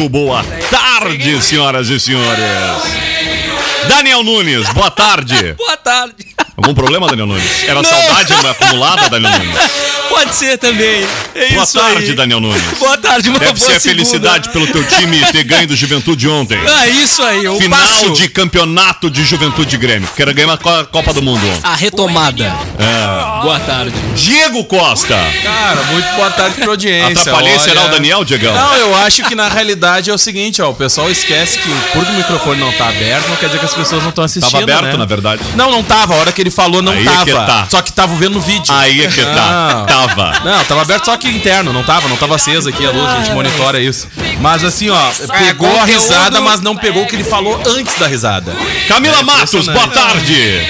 Muito boa tarde, senhoras e senhores. Daniel Nunes, boa tarde. Boa tarde. Algum problema, Daniel Nunes? Era Não. saudade acumulada, Daniel Nunes? Pode ser também. É Boa isso tarde, aí. Daniel Nunes. Boa tarde, uma Deve boa ser a segunda. felicidade pelo teu time ter ganho do Juventude ontem. Ah, isso aí. O Final passo. de campeonato de Juventude Grêmio. Quero ganhar uma Co- Copa do Mundo. A retomada. É. Boa tarde. Diego Costa. Cara, muito boa tarde pra audiência. Atrapalhei, olha. será o Daniel, Diegão? Não, eu acho que na realidade é o seguinte, ó, o pessoal esquece que porque o microfone não tá aberto, não quer dizer que as pessoas não estão assistindo, Tava aberto, né? na verdade. Não, não tava, a hora que ele falou não Aí é tava. que tá. Só que tava vendo no vídeo. Aí é que tá. Não. Tava. Não, tava aberto só que interno, não tava, não tava acesa aqui a luz, a gente monitora isso. Mas assim, ó, pegou a risada, mas não pegou o que ele falou antes da risada. Camila É Matos, boa tarde.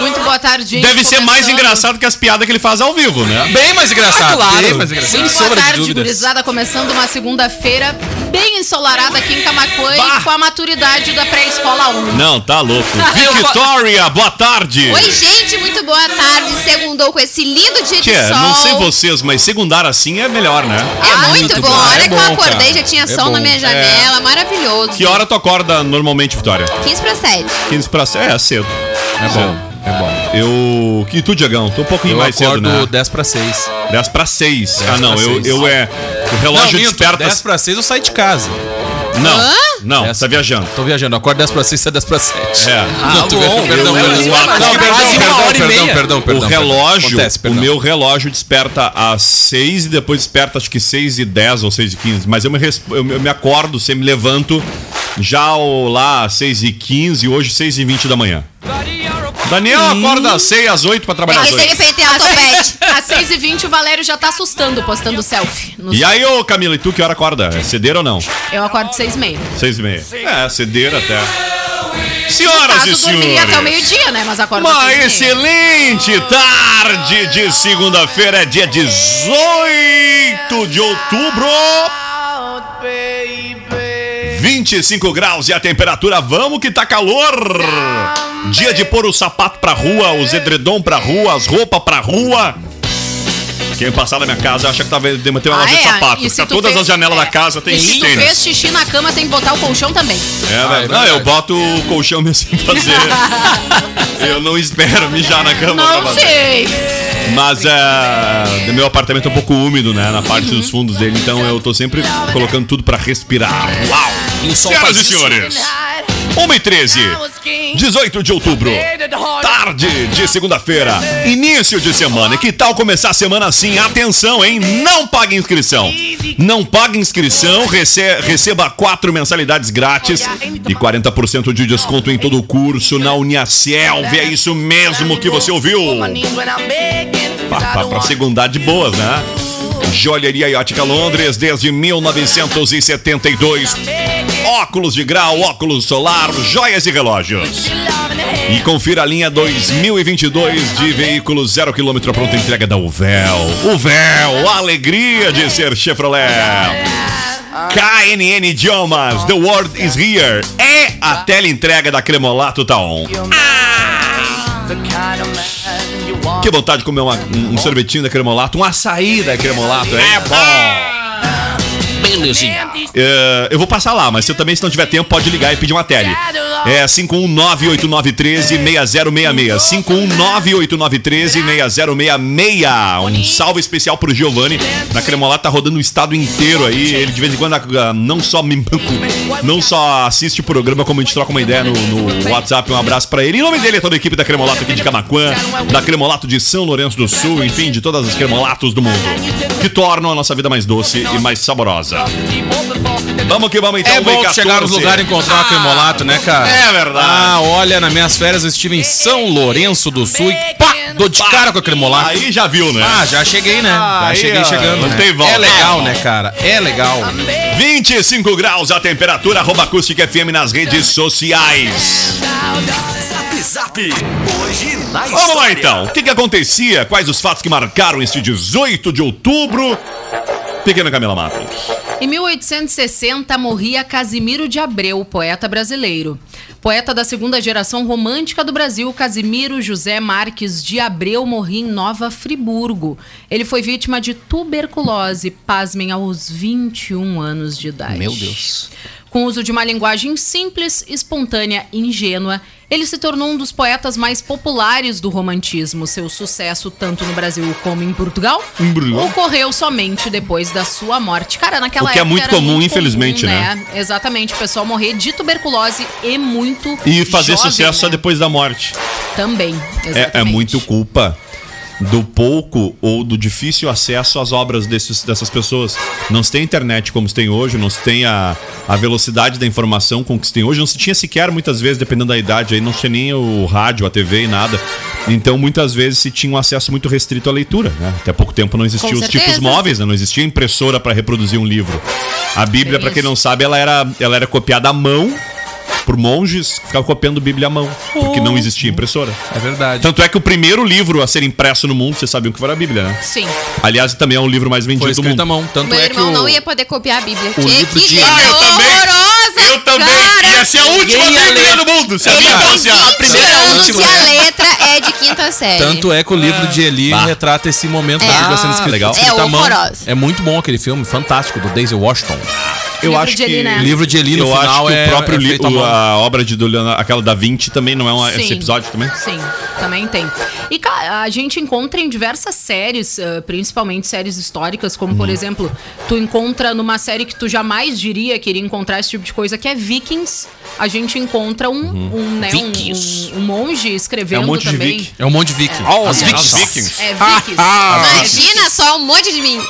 Muito boa tarde, gente. Deve ser mais engraçado que as piadas que ele faz ao vivo, né? Bem mais engraçado. Ah, claro. Bem mais engraçado. Muito sombra boa de tarde, gurizada. Começando uma segunda-feira bem ensolarada aqui em Camacuã e com a maturidade da pré-escola 1. Não, tá louco. Eu Victoria, boa tarde. Oi, gente, muito boa tarde. Segundou com esse lindo dia de Tia, sol. não sei vocês, mas segundar assim é melhor, né? É muito, muito bom. bom, A hora é que eu bom, acordei cara. já tinha É sol bom. na minha janela. Maravilhoso. Que hora tu acorda normalmente, Vitória? 15 para 7. 15 pra... É, cedo. É bom, é bom. Eu... E tu, Diegão? Tô um pouquinho Eu mais cedo, acordo né? 10 para 6. 10 pra 6. Ah, não, eu, eu é... O relógio minto, desperta... 10 para 6 eu saio de casa. Não, Hã? não, Dez- tá viajando. Tô viajando, eu acordo 10 para 6, sai 10 para 7. É. Ah, tu bom. vê- perdão, Eu- perdão. eu- Não, quase perdão, uma perdão, hora e perdão, meia. perdão, perdão, o perdão. relógio, Acontece, o perdão. meu relógio desperta às 6 e depois desperta acho que 6 e 10 ou 6 e 15. Mas eu me, res- eu, me- eu me acordo, sempre me levanto já lá às 6 e 15 hoje 6 e 20 da manhã. Daniel acorda às 6 às 8 pra trabalhar às Esse 8. aí pentear topete. Às 6h20 o Valério já tá assustando postando selfie. no E aí, ô Camila, e tu que hora acorda? É cedeira ou não? Eu acordo 6h30. 6 e meia. É, cedeira até. Senhoras e caso, dormiria até o senhores. meio-dia, né? Mas acordo Uma às 6h30. excelente tarde de segunda-feira, é dia 18 de outubro. 25 graus e a temperatura, vamos que tá calor! Dia de pôr o sapato pra rua, os edredom pra rua, as roupas pra rua. Quem passar na minha casa acha que tá vendo- tem uma Ah, loja de é? sapato. E se Fica todas fez- as janelas é. da casa tem E se tu tênis. fez xixi na cama, tem que botar o colchão também. É, Ah, é verdade. não, verdade. eu boto o colchão mesmo sem fazer. eu não espero mijar na cama pra Não sei. Mas é, meu apartamento é um pouco úmido, né? Na parte dos fundos dele, então eu tô sempre colocando tudo pra respirar. Uau! E o sol Senhoras e senhores, 1 e 13, 18 de outubro, tarde de segunda-feira, início de semana. E que tal começar a semana assim? Atenção, hein? Não pague inscrição. Não pague inscrição, rece- receba quatro mensalidades grátis e 40% de desconto em todo o curso na Uniaselv. É isso mesmo que você ouviu. Pra, pra, pra segundar de boas, né? Joalheria e Ótica Londres desde 1972. Óculos de grau, óculos solar, joias e relógios. E confira a linha 2022 de veículos zero quilômetro pronta entrega da Uvel. Uvel, a alegria de ser Chevrolet. KNN Idiomas, The World is Here. É a teleentrega da Cremolato Taon. Que vontade de comer uma- um, um sorvetinho da Cremolato, um açaí da Cremolato, é bom. Belezinha. É, eu vou passar lá, mas se eu também, se não tiver tempo, pode ligar e pedir uma tele. É 51989136066. 51989136066. Um salve especial pro Giovanni. Na Cremolata tá rodando o estado inteiro aí. Ele de vez em quando ah, não só me- não só assiste o programa, como a gente troca uma ideia no, no WhatsApp. Um abraço pra ele. Em nome dele, é toda a equipe da Cremolato aqui de Camaquã, da Cremolato de São Lourenço do Sul, enfim, de todas as cremolatos do mundo. Que tornam a nossa vida mais doce e mais saborosa. Vamos que vamos então, É bom chegar nos 14. lugares e encontrar uma cremolato, né, cara? É verdade. Ah, olha, nas minhas férias eu estive em São Lourenço do Sul e pá, dou de cara com a cremolato. Aí já viu, né? Ah, já cheguei, né? Já Aí, cheguei chegando. não né? tem volta. É legal, né, cara? É legal. 25 graus a temperatura, arroba acústica FM nas redes sociais. Zap Zap. Hoje na história. Vamos lá então. O que, que acontecia? Quais os fatos que marcaram este 18 de outubro? Pequena Camila Matos. Em 1860 morria Casimiro de Abreu, poeta brasileiro. Poeta da segunda geração romântica do Brasil, Casimiro José Marques de Abreu morria em Nova Friburgo. Ele foi vítima de tuberculose, pasmem, aos 21 anos de idade. Meu Deus. Com o uso de uma linguagem simples, espontânea e ingênua, ele se tornou um dos poetas mais populares do romantismo. Seu sucesso, tanto no Brasil como em Portugal, Em Portugal. ocorreu somente depois da sua morte. Cara, naquela O que é época muito era comum, infelizmente, né? Exatamente, o pessoal morrer de tuberculose e muito E fazer jovem, sucesso só né? depois da morte. Também, exatamente. É, é muito culpa do pouco ou do difícil acesso às obras desses, dessas pessoas. Não se tem internet como se tem hoje, não se tem a, a velocidade da informação como que se tem hoje, não se tinha sequer, muitas vezes, dependendo da idade, aí não tinha nem o rádio, a TV e nada. Então, muitas vezes, se tinha um acesso muito restrito à leitura. Né? Até pouco tempo não existiam os tipos móveis, né? não existia impressora para reproduzir um livro. A Bíblia, para quem não sabe, ela era, ela era copiada à mão por monges que ficavam copiando Bíblia à mão, porque não existia impressora. É verdade. Tanto é que o primeiro livro a ser impresso no mundo, vocês sabiam que foi a Bíblia, né? Sim. Aliás, também é o livro mais vendido Foi do escrito mundo. à mão. Tanto Meu é que irmão o... não ia poder copiar a Bíblia. o que livro que de- Bíblia Ah, eu também. horrorosa, Eu também! cara. Ia ser a última Ninguém ia Bíblia ler. do mundo! Se a Ele minha tem fosse a 20 primeira e a anos última. e a letra é de quinta série. Tanto é que o livro de Eli retrata esse momento da É. Bíblia sendo escrito, legal. escrito É à mão. horrorosa. É muito bom aquele filme, fantástico, do Daisy Washington. Eu Livro acho de Eli, que né? O livro de Eli no eu final acho que é, o próprio é li- feito à o- mão. a obra de do Leonardo, aquela da Vinci também não é uma, esse episódio também? Sim, também tem. E a gente encontra em diversas séries, eh, principalmente séries históricas, como Uhum. por exemplo, tu encontra numa série que tu jamais diria que iria encontrar esse tipo de coisa, que é Vikings. A gente encontra um, um, né, um, Vikings. um- um monge Uhum. É escrevendo um monte de também. Viking. É um monte de viking. As é. Vikings. É Vikings. Imagina só um monte de mim.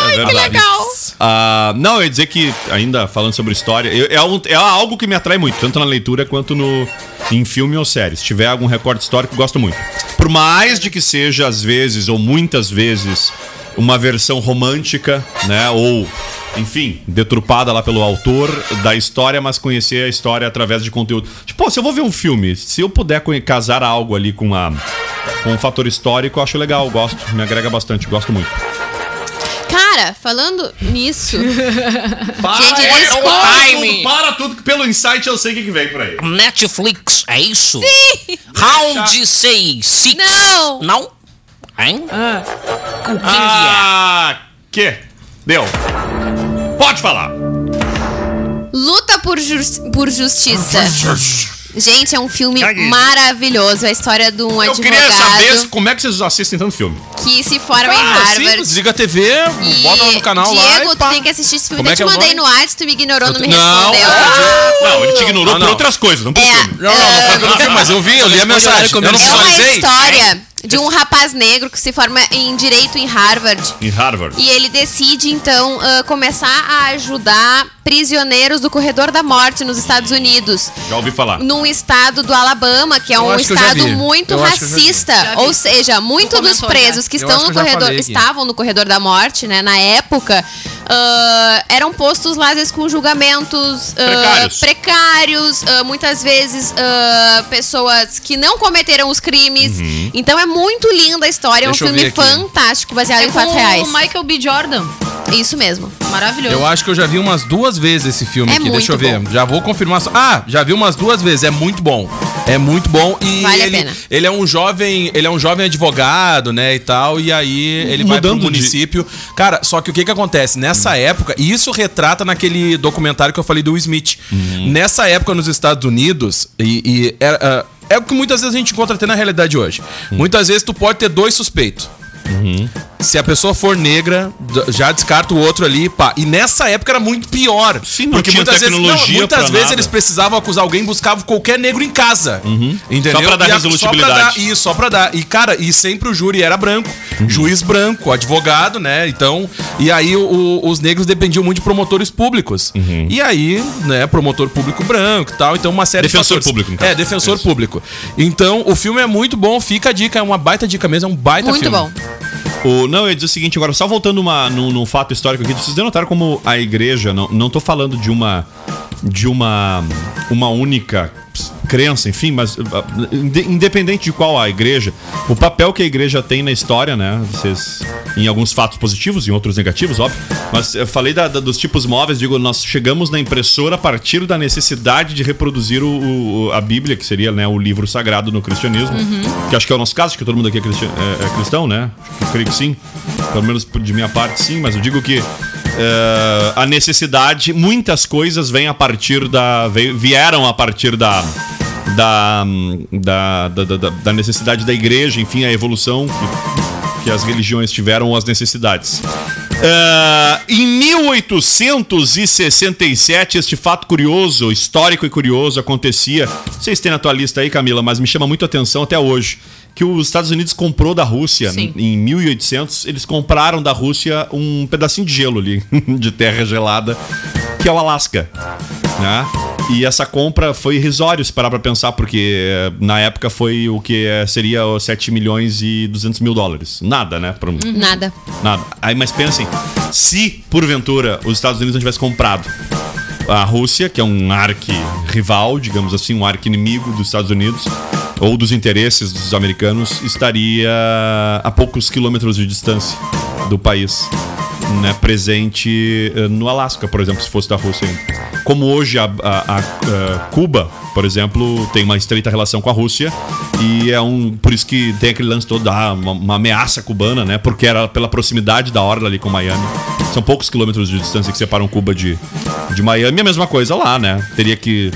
Ai, Que legal. Ah, não, eu ia dizer que, ainda falando sobre história, eu- é, um- é algo que me atrai muito, tanto na leitura quanto no, em filme ou série. Se tiver algum recorte histórico, gosto muito. Por mais de que seja, às vezes, ou muitas vezes, uma versão romântica, né? Ou, enfim, deturpada lá pelo autor da história, mas conhecer a história através de conteúdo. Tipo, se eu vou ver um filme, se eu puder casar algo ali com a. Com um fator histórico, eu acho legal, gosto, me agrega bastante, gosto muito. Cara, falando nisso. Para, Gente, olha, desculpa. para Time. tudo, para tudo, que pelo insight eu sei o que, que vem por aí. Netflix, é isso? Sim! Round 6, 6. Não. Não? Hein? O que Ah, que? Deu. Pode falar. Luta por, jus- por justiça. Gente, é um filme Caguei. maravilhoso. A história de um Eu queria saber advogado como é que vocês assistem tanto filme. que se forma em Ah, Harvard. simples, desliga a TV, E bota no canal lá Diego, e pá. tu tem que assistir esse filme. Como Eu é te que é o mandei no WhatsApp, tu me ignorou, não me Não, respondeu. Não, ele te ignorou Ah, por não. outras coisas, não por É, filme. Não, não, não foi pelo filme, mas eu vi, eu li a mensagem. Eu não É uma visualizei. história de um rapaz negro que se forma em direito em Harvard. Em Harvard. E ele decide, então, ah, começar a ajudar prisioneiros do corredor da morte nos Estados Unidos. Já ouvi falar. Num estado do Alabama, que é Eu um estado muito Eu racista. Ou seja, muitos dos presos que Eu estão no que corredor, estavam no corredor da morte, né, na época, ah, eram postos lá, às vezes, com julgamentos ah, Precários. precários, muitas vezes pessoas que não cometeram os crimes. Uhum. Então é muito linda a história, é um filme fantástico, baseado É em fatos reais. o Michael B. Jordan. Isso mesmo. Maravilhoso. Eu acho que eu já vi umas duas vezes esse filme É aqui. Deixa eu ver. Já vou confirmar. só- Ah, já vi umas duas vezes. É muito bom. É muito bom e Vale a ele, pena. ele é um jovem, ele é um jovem advogado, né, e tal, e aí ele vai pro Mudando de- município. Cara, só que o que que acontece? Nessa época, e isso retrata naquele documentário que eu falei do Will Smith. Uhum. Nessa época nos Estados Unidos, e, e era, ah, é o que muitas vezes a gente encontra até na realidade hoje. Uhum. Muitas vezes tu pode ter dois suspeitos. Se a pessoa for negra, já descarta o outro ali, pá. E nessa época era muito pior. Sim, não tinha muitas vezes, tecnologia muitas pra vezes nada. eles precisavam acusar alguém, buscavam qualquer negro em casa. Entendeu? Só pra dar E resolutibilidade. Só pra dar, isso, só pra dar. E, cara, e sempre o júri era branco. Juiz branco, advogado, né? Então, e aí o- os negros dependiam muito de promotores públicos. E aí, né, promotor público branco e tal. Então, uma série Defensor de fatores. público, caso. É, defensor Isso. público. Então, o filme é muito bom, fica a dica, é uma baita dica mesmo, é um baita Muito filme. bom. O, não, eu ia dizer o seguinte, agora, só voltando uma, num, num fato histórico aqui, vocês denotaram como a igreja, não, não tô falando de uma. de uma. uma única crença, enfim, mas inde- independente de qual a igreja, o papel que a igreja tem na história, né? Vocês. Em alguns fatos positivos, em outros negativos, óbvio. Mas eu falei da- da- dos tipos móveis, digo, nós chegamos na impressora a partir da necessidade de reproduzir o, o- a Bíblia, que seria né, o livro sagrado no cristianismo. Que acho que é o nosso caso, acho que todo mundo aqui é, cristi- é- é cristão, né? Eu creio que sim. Pelo menos de minha parte, sim, mas eu digo que é, a necessidade, muitas coisas vêm a partir da. vieram a partir da. Da, da, da, da- da necessidade da igreja, enfim, a evolução que, as religiões tiveram, as necessidades. É, em 1867, este fato curioso, histórico e curioso, acontecia. Não sei se tem na tua lista aí, Camila, mas me chama muito a atenção até hoje. Que os Estados Unidos comprou da Rússia Sim. em 1800. Eles compraram da Rússia um pedacinho de gelo ali, de terra gelada, que é o Alasca. Né? E essa compra foi irrisório, se parar pra pensar, porque eh, na época foi o que eh, seria os 7 milhões e 200 mil dólares. Nada, né? Pra um- Nada. Nada. Aí, mas pensem, se porventura os Estados Unidos não tivessem comprado a Rússia, que é um arqui-rival, digamos assim, um arqui-inimigo dos Estados Unidos, ou dos interesses dos americanos, estaria a poucos quilômetros de distância do país, né, presente eh, no Alasca, por exemplo, se fosse da Rússia ainda. Como hoje a, a- a- a Cuba, por exemplo, tem uma estreita relação com a Rússia e é um por isso que tem aquele lance todo da uma, uma ameaça cubana, né? Porque era pela proximidade da orla ali com Miami. São poucos quilômetros de distância que separam Cuba de, de Miami. A mesma coisa lá, né? Teria que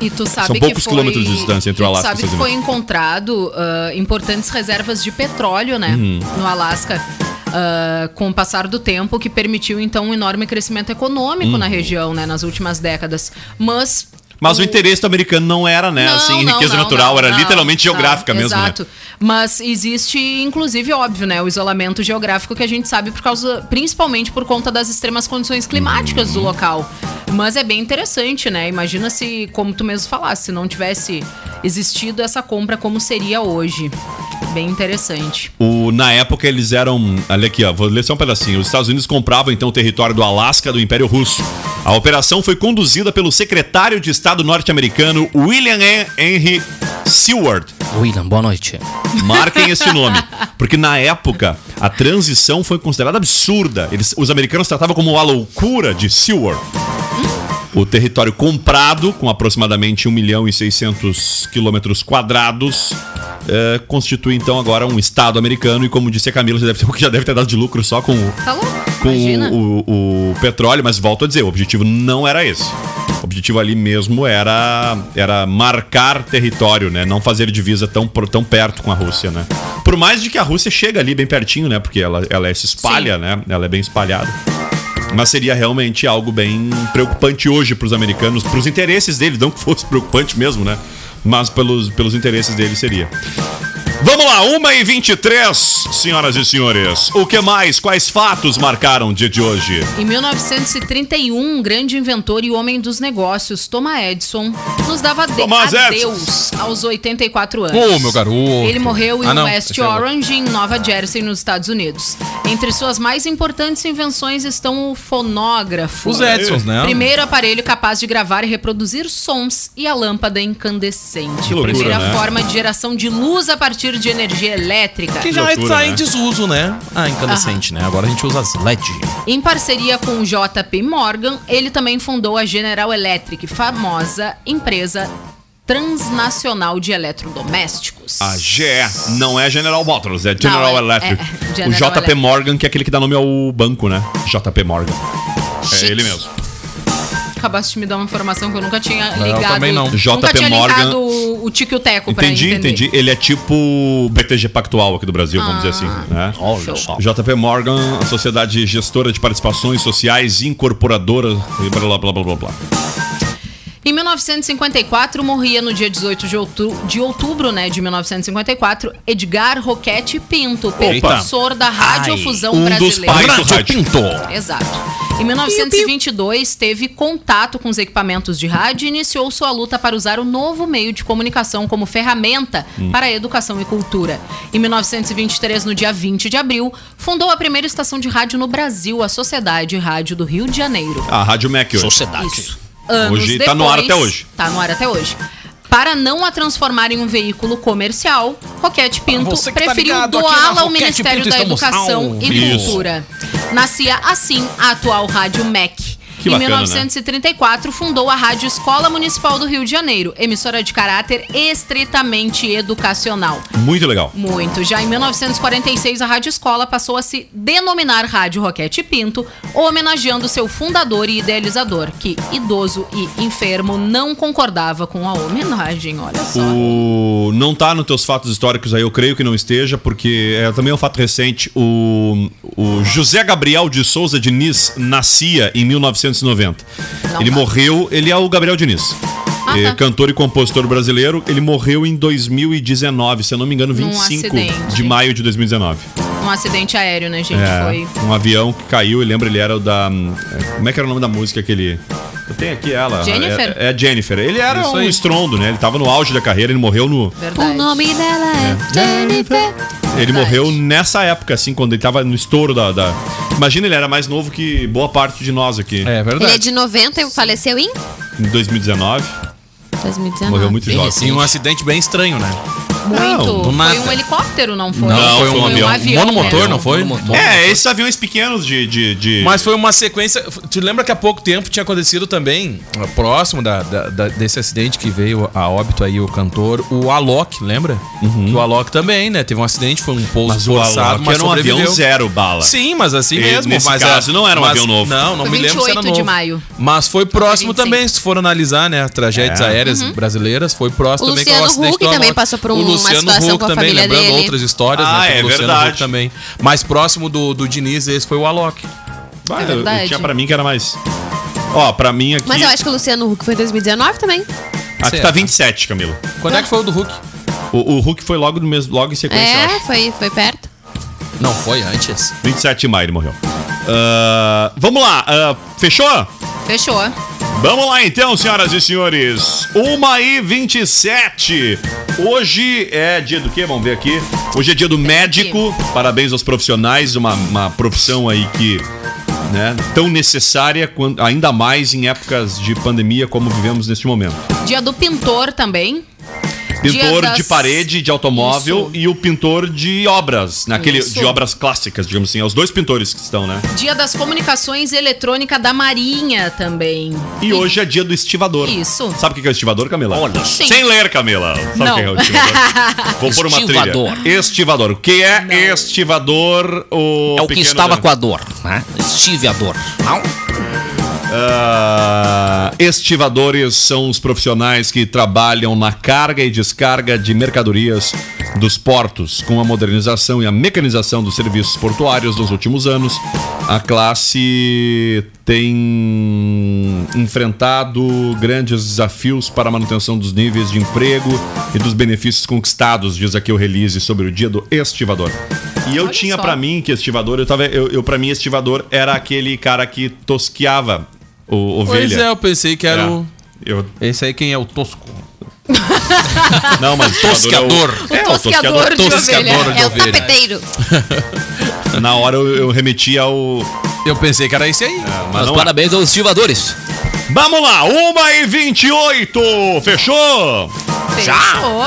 E tu sabe São que poucos foi- quilômetros de distância entre o e Alasca e sabe que foi encontrado ah, importantes reservas de petróleo, né? Uhum. No Alasca. Ah, com o passar do tempo, que permitiu então um enorme crescimento econômico Uhum. na região, né, nas últimas décadas. Mas Mas o interesse do americano não era, né? Não, assim, não, riqueza não, natural, era literalmente geográfica mesmo, Exato. né? Mas existe, inclusive, óbvio, né? O isolamento geográfico que a gente sabe por causa, principalmente por conta das extremas condições climáticas Uhum. do local. Mas é bem interessante, né? Imagina se, como tu mesmo falaste, se não tivesse existido essa compra, como seria hoje. Bem interessante. O, na época eles eram. Olha aqui, ó, vou ler só um pedacinho. Os Estados Unidos compravam então o território do Alasca do Império Russo. A operação foi conduzida pelo secretário de Estado norte-americano William Henry Seward. William, boa noite. Marquem este nome. Porque na época a transição foi considerada absurda. Eles, os americanos tratavam como a loucura de Seward. O território comprado, com aproximadamente 1 milhão e 600 quilômetros quadrados, eh, constitui então agora um estado americano. E como disse a Camila, já deve ter, já deve ter dado de lucro só com, o- Tá com o, o- petróleo. Mas volto a dizer, o objetivo não era esse. O objetivo ali mesmo era, era marcar território, né? Não fazer divisa tão, tão perto com a Rússia, né? Por mais de que a Rússia chega ali bem pertinho, né? Porque ela, ela se espalha, Sim. né? Ela é bem espalhada. Mas seria realmente algo bem preocupante hoje para os americanos, para os interesses deles, não que fosse preocupante mesmo, né? Mas pelos, pelos interesses deles seria. Vamos lá, 1h23, senhoras e senhores. O que mais? Quais fatos marcaram o dia de hoje? Em 1931, um grande inventor e homem dos negócios, Thomas Edison, nos dava de Thomas adeus aos 84 anos. Ô, meu garoto. Ele morreu em Ah, não, West é. Orange, em Nova Jersey, nos Estados Unidos. Entre suas mais importantes invenções estão o fonógrafo. Os Edsons, né? Primeiro aparelho capaz de gravar e reproduzir sons e a lâmpada incandescente. Que loucura, Primeira né? forma de geração de luz a partir de energia elétrica. Que já loucura, está né? em desuso, né? Ah, incandescente, né? Agora a gente usa as LED. Em parceria com o JP Morgan, ele também fundou a General Electric, famosa empresa transnacional de eletrodomésticos. A GE não é General Motors, é General Não, é- Electric. é o General JP Electric. Morgan, que é aquele que dá nome ao banco, né? JP Morgan. É ele mesmo. Acabaste de me dar uma informação que eu nunca tinha eu ligado. também não. Nunca JP tinha Morgan. ligado o, o Tico e o Teco pra Entendi, entender. entendi. Ele é tipo BTG Pactual aqui do Brasil, vamos dizer assim. Né? Olha só. JP Morgan, a sociedade gestora de participações sociais, incorporadora e blá blá blá blá blá. Em 1954, morria no dia 18 de outubro, de outubro né, de 1954, Edgar Roquete Pinto, precursor da radiofusão Um dos brasileira. pais do rádio. Exato. Em 1922, teve contato com os equipamentos de rádio e iniciou sua luta para usar o novo meio de comunicação como ferramenta para a educação e cultura. Em 1923, no dia 20 de abril, fundou a primeira estação de rádio no Brasil, a Sociedade Rádio do Rio de Janeiro. A Rádio Mac. Sociedade. Isso. Anos Hoje tá no ar até hoje. Tá no ar até hoje. Para não a transformar em um veículo comercial, Roquete Pinto você que tá preferiu doá-la ao Ministério Pinto, da Educação ao e. Cultura. Nascia assim a atual Rádio MEC. Que em bacana, né? 1934, fundou a Rádio Escola Municipal do Rio de Janeiro, emissora de caráter estritamente educacional. Muito legal. Muito. Já em 1946, a Rádio Escola passou a se denominar Rádio Roquete Pinto, homenageando seu fundador e idealizador, que, idoso e enfermo, não concordava com a homenagem. Olha só. O... Não tá nos teus fatos históricos aí, eu creio que não esteja, porque é também um fato recente. O, o José Gabriel de Souza Diniz nascia em 1990. Não ele tá. morreu, ele é o Gabriel Diniz. Ah, É tá. Cantor e compositor brasileiro, ele morreu em 2019, se eu não me engano, 25 acidente. de maio de 2019. Um acidente aéreo, né, gente? É, Foi. um avião que caiu, e lembra, ele era o da. hum, é, Como é que era o nome da música que ele. Eu tenho aqui ela. Jennifer? É, é Jennifer. Ele era Isso um aí. estrondo, né? Ele tava no auge da carreira, ele morreu no. Verdade. O nome dela é, Jennifer. Ele Verdade. morreu nessa época, assim, quando ele tava no estouro da, da- Imagina, ele era mais novo que boa parte de nós aqui. É Ele é verdade. de 90 e faleceu em Em 2019. 2019. Morreu muito jovem. Em um acidente bem estranho, né? Muito. do foi um helicóptero, não foi? Não, foi um avião. Monomotor, né? não foi? Monomotor. É, esses aviões pequenos de. de, de- Mas foi uma sequência. Te lembra que há pouco tempo tinha acontecido também, uh, próximo da, da- da- desse acidente que veio a óbito aí o cantor, o Alok, lembra? Que o Alok também, né? Teve um acidente, foi um pouso Mas o forçado, Alok mas era um avião zero bala. Sim, mas assim E mesmo. nesse mas caso não era um mas- avião novo. Não, não Foi me lembro se era 28 novo. de maio. Mas foi próximo 25. também, se for analisar, né? As tragédias É. aéreas brasileiras, foi próximo O também com o acidente Huck também passou por O uma Luciano Huck também, lembrando dele. outras histórias, Ah, né? com é o Luciano verdade. Huck também. Mais próximo do, do Diniz, esse foi o Alok. Ah, É eu- eu, verdade. tinha pra mim que era mais. Ó, pra mim aqui. Mas eu acho que o Luciano Huck foi em 2019 também. Aqui Será? tá 27, Camila. Quando é que foi o do Huck? O, o Hulk foi logo, no mesmo, logo em sequência, eu É, acho. foi, foi perto. Não, foi antes. 27 de maio ele morreu. Ah, vamos lá, ah, fechou? Fechou. Vamos lá então, senhoras e senhores. 1 e 27. Hoje é dia do quê? Vamos ver aqui. Hoje é dia do médico. Parabéns aos profissionais, uma, uma profissão aí que. Né, tão necessária, quando- ainda mais em épocas de pandemia como vivemos neste momento. Dia do pintor também. Pintor Dia de das- parede, de automóvel Isso. e o pintor de obras, naquele Isso. de obras clássicas, digamos assim. É os dois pintores que estão, né? Dia das comunicações eletrônica da Marinha também. E hoje é dia do estivador. Isso. Sabe o que é o estivador, Camila? Olha, Sim. Sem ler, Camila. Sabe Não. o que é o estivador? Vou pôr uma Estivador. trilha. Estivador. O que é Não. estivador? O É o que estava com a dor, né? Estive a dor. Não? Ah, estivadores são os profissionais que trabalham na carga e descarga de mercadorias dos portos. Com a modernização e a mecanização dos serviços portuários nos últimos anos, a classe tem enfrentado grandes desafios para a manutenção dos níveis de emprego e dos benefícios conquistados, diz aqui o release sobre o dia do estivador. E eu Olha tinha pra mim que estivador, eu tava, eu, eu para mim estivador era aquele cara que tosqueava o ovelha. Pois é, eu pensei que era É. o. Eu, Esse aí quem é o Tosco? não, mas Tosqueador. É o, é, o tosqueador de tosqueador ovelha. de É o ovelha. tapeteiro. Na hora eu, eu remeti ao. Eu pensei que era esse aí. Mas Mas não é. parabéns aos estivadores. Vamos lá, 1 e 28 Fechou? Fechou.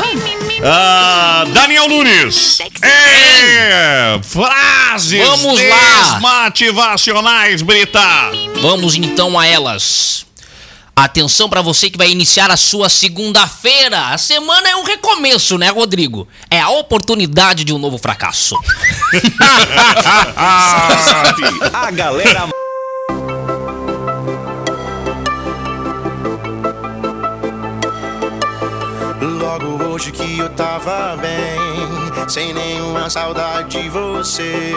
Ah, Daniel Nunes. É, frases Vamos lá. desmotivacionais, Brita. Vamos então a elas. Atenção pra você que vai iniciar a sua segunda-feira. A semana é um recomeço, né, Rodrigo? É a oportunidade de um novo fracasso. A galera Logo hoje que eu tava bem, sem nenhuma saudade de você.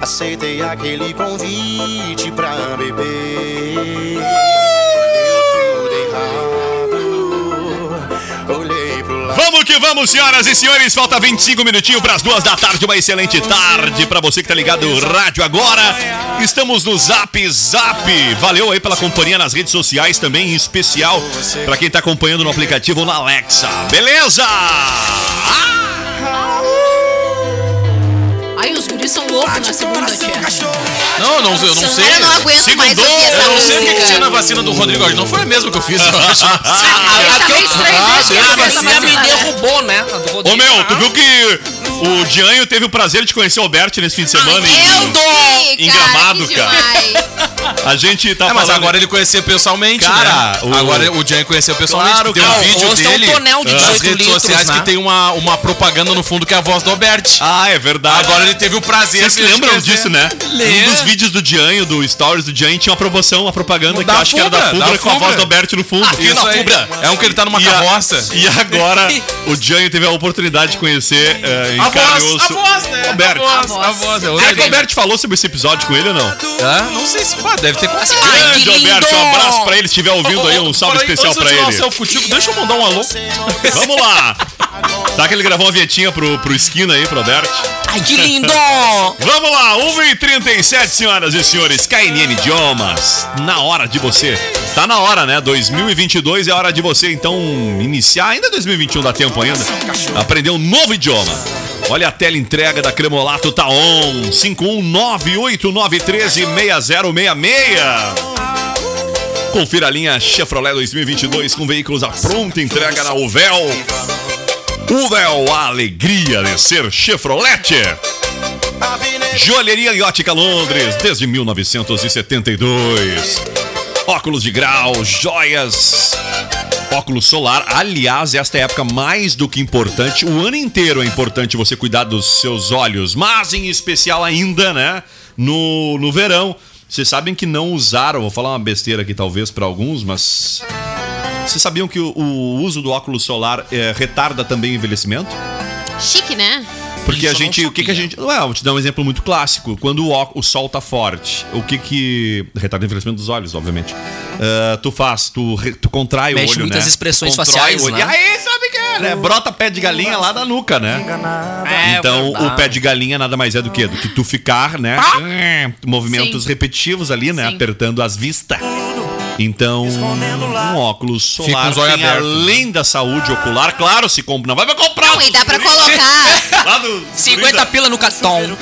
Aceitei aquele convite pra beber. Vamos que vamos, senhoras e senhores. Falta 25 minutinhos para as duas da tarde. Uma excelente tarde para você que tá ligado no rádio agora. Estamos no Zap Zap. Valeu aí pela companhia nas redes sociais também, em especial para quem tá acompanhando no aplicativo na Alexa. Beleza? Aí os guris são loucos na segunda, tia. Não, não, eu não sei. Eu não aguento mais Segundou, ouvir essa Eu não sei o que, tinha na vacina do Rodrigo. Não foi a mesma que eu fiz, eu acho. Que A essa minha me vacina, né? derrubou, né? Ô meu, tu viu que o Dianho teve o prazer de conhecer o Alberto nesse fim de semana? em-! Em Gramado, cara. A gente tá É, mas falando- agora ele conhecia pessoalmente, Cara, né? o- Agora o Jan conheceu pessoalmente. Claro, tem um cara, vídeo rosto é um dele tonel de nas 18 redes litros, sociais né? que tem uma, uma propaganda no fundo que é a voz do Albert. Ah, é verdade. Agora ele teve o prazer Vocês se lembram disso, né? Um dos vídeos do Dianho, do Stories do Dianho, tinha uma promoção, uma propaganda que eu acho que era da Fubra, Fubra da com a voz Fubra. do Alberto no fundo. Isso aí. É um que ele tá numa E a- carroça. E agora o Dianho teve a oportunidade de conhecer eh, em A carne e voz, osso a voz, né? Alberto. A voz, a voz. É Será outra que o. Alberto falou sobre esse episódio com ele ou não? Ah, não sei se pá, deve ter contado. Ai, Grande! Alberto, um abraço pra ele, se estiver ouvindo aí, um salve especial pra ele. deixa eu mandar um alô. Vamos lá! Tá que ele gravou uma vinhetinha pro, pro esquina aí, pro Alberto. Ai, que lindo! Vamos lá, 1h37, senhoras e senhores. KNN Idiomas, na hora de você. Tá na hora, né? 2022 é hora de você, então, iniciar. Ainda 2021 dá tempo ainda. Aprender um novo idioma. Olha a tela entrega da Cremolato tá on. 51989136066. Confira a linha Chevrolet 2022 com veículos à pronta entrega na Uvel. Uvel, a alegria de ser Chevrolet. Joalheria e Ótica Londres, desde 1972. Óculos de grau, joias, óculos solar. Aliás, esta é época mais do que importante. O ano inteiro é importante você cuidar dos seus olhos, mas em especial ainda, né? No, no verão. Vocês sabem que não usaram, vou falar uma besteira aqui talvez para alguns, mas. Vocês sabiam que o, o uso do óculos solar eh, retarda também o envelhecimento? Chique, né? Porque Isso a gente, o que que a gente, ué, vou te dar um exemplo muito clássico. Quando o, o sol tá forte, o que que retarda o envelhecimento dos olhos, obviamente. Ah, tu faz, tu, re- tu contrai Mexe o olho, muitas né? expressões Contrai faciais, o olho. né? E aí, sabe que é, né? Brota pé de galinha lá da nuca, né? É então, verdade. o pé de galinha nada mais é do que do que tu ficar, né? Movimentos Sim. repetitivos ali, né? Sim. Apertando as vistas. Então, um óculos solar tem, abertos. além da saúde ocular, claro, se compra. Não vai pra comprar. Não, e dá pra colocar. Lá do- 50 pila no cartão.